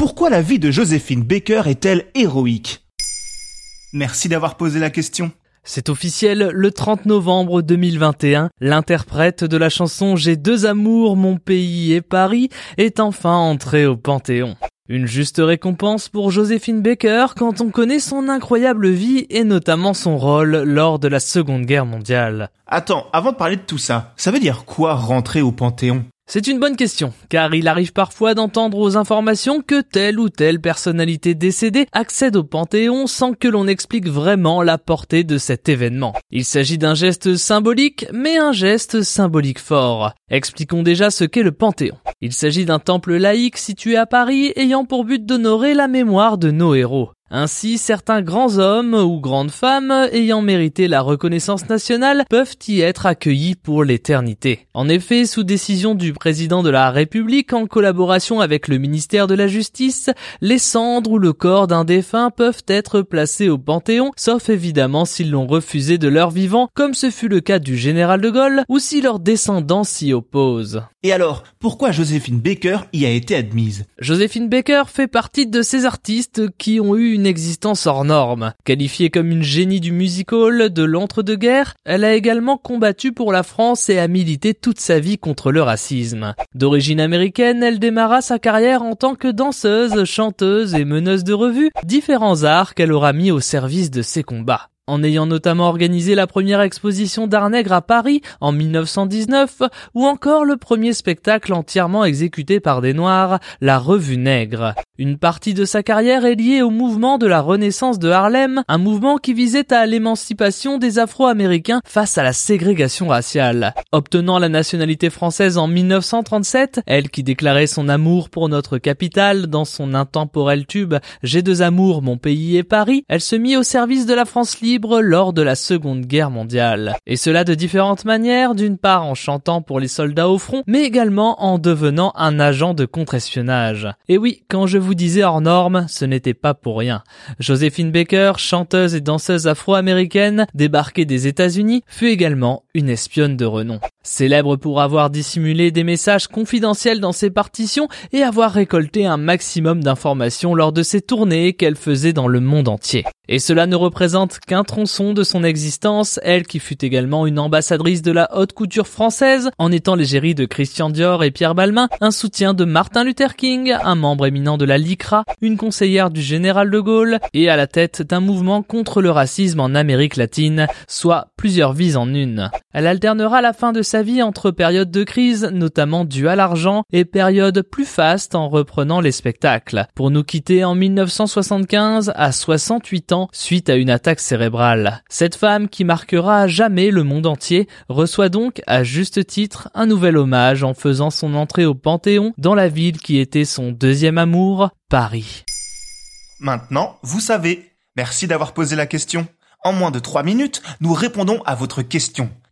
Pourquoi la vie de Joséphine Baker est-elle héroïque? Merci d'avoir posé la question. C'est officiel, le 30 novembre 2021, l'interprète de la chanson J'ai deux amours, mon pays et Paris est enfin entré au Panthéon. Une juste récompense pour Joséphine Baker quand on connaît son incroyable vie et notamment son rôle lors de la Seconde Guerre mondiale. Attends, avant de parler de tout ça, ça veut dire quoi rentrer au Panthéon? C'est une bonne question, car il arrive parfois d'entendre aux informations que telle ou telle personnalité décédée accède au Panthéon sans que l'on explique vraiment la portée de cet événement. Il s'agit d'un geste symbolique, mais un geste symbolique fort. Expliquons déjà ce qu'est le Panthéon. Il s'agit d'un temple laïque situé à Paris ayant pour but d'honorer la mémoire de nos héros. Ainsi, certains grands hommes ou grandes femmes ayant mérité la reconnaissance nationale peuvent y être accueillis pour l'éternité. En effet, sous décision du président de la République en collaboration avec le ministère de la Justice, les cendres ou le corps d'un défunt peuvent être placés au Panthéon, sauf évidemment s'ils l'ont refusé de leur vivant, comme ce fut le cas du général de Gaulle, ou si leurs descendants s'y opposent. Et alors, pourquoi Joséphine Baker y a été admise? Joséphine Baker fait partie de ces artistes qui ont eu une existence hors norme. Qualifiée comme une génie du music hall de l'entre-deux-guerres, elle a également combattu pour la France et a milité toute sa vie contre le racisme. D'origine américaine, elle démarra sa carrière en tant que danseuse, chanteuse et meneuse de revue, différents arts qu'elle aura mis au service de ses combats en ayant notamment organisé la première exposition d'art nègre à Paris en 1919, ou encore le premier spectacle entièrement exécuté par des Noirs, la Revue Nègre. Une partie de sa carrière est liée au mouvement de la Renaissance de Harlem, un mouvement qui visait à l'émancipation des Afro-Américains face à la ségrégation raciale. Obtenant la nationalité française en 1937, elle qui déclarait son amour pour notre capitale dans son intemporel tube J'ai deux amours, mon pays et Paris, elle se mit au service de la France libre lors de la Seconde Guerre mondiale. Et cela de différentes manières, d'une part en chantant pour les soldats au front, mais également en devenant un agent de contre-espionnage. Et oui, quand je vous disais hors norme, ce n'était pas pour rien. Joséphine Baker, chanteuse et danseuse afro-américaine, débarquée des États-Unis, fut également une espionne de renom. Célèbre pour avoir dissimulé des messages confidentiels dans ses partitions et avoir récolté un maximum d'informations lors de ses tournées qu'elle faisait dans le monde entier. Et cela ne représente qu'un tronçon de son existence, elle qui fut également une ambassadrice de la haute couture française, en étant l'égérie de Christian Dior et Pierre Balmain, un soutien de Martin Luther King, un membre éminent de la LICRA, une conseillère du général de Gaulle, et à la tête d'un mouvement contre le racisme en Amérique latine, soit plusieurs vies en une. Elle alternera la fin de sa vie entre périodes de crise, notamment dues à l'argent, et périodes plus fastes en reprenant les spectacles, pour nous quitter en 1975 à 68 ans suite à une attaque cérébrale. Cette femme qui marquera jamais le monde entier reçoit donc à juste titre un nouvel hommage en faisant son entrée au Panthéon dans la ville qui était son deuxième amour, Paris. Maintenant, vous savez. Merci d'avoir posé la question. En moins de trois minutes, nous répondons à votre question.